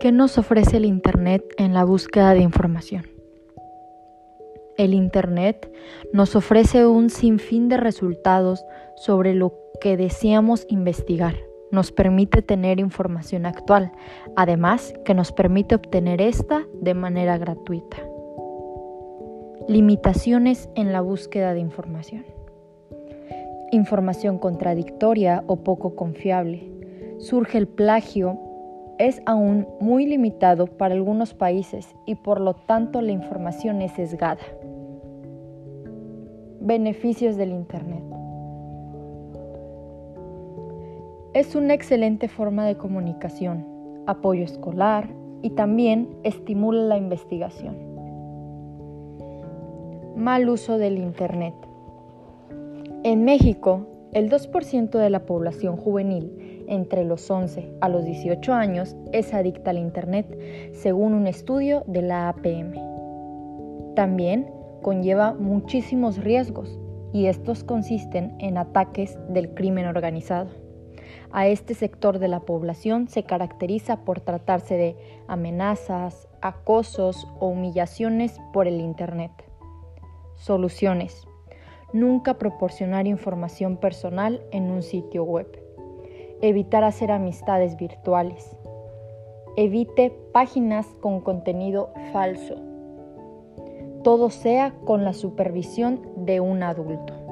¿Qué nos ofrece el Internet en la búsqueda de información? El Internet nos ofrece un sinfín de resultados sobre lo que deseamos investigar. Nos permite tener información actual, además que nos permite obtener esta de manera gratuita. Limitaciones en la búsqueda de información. Información contradictoria o poco confiable. Surge el plagio es aún muy limitado para algunos países y por lo tanto la información es sesgada. Beneficios del Internet. Es una excelente forma de comunicación, apoyo escolar y también estimula la investigación. Mal uso del Internet. En México, el 2% de la población juvenil entre los 11 a los 18 años es adicta al Internet, según un estudio de la APM. También conlleva muchísimos riesgos y estos consisten en ataques del crimen organizado. A este sector de la población se caracteriza por tratarse de amenazas, acosos o humillaciones por el Internet. Soluciones nunca proporcionar información personal en un sitio web, evitar hacer amistades virtuales, evite páginas con contenido falso, todo sea con la supervisión de un adulto.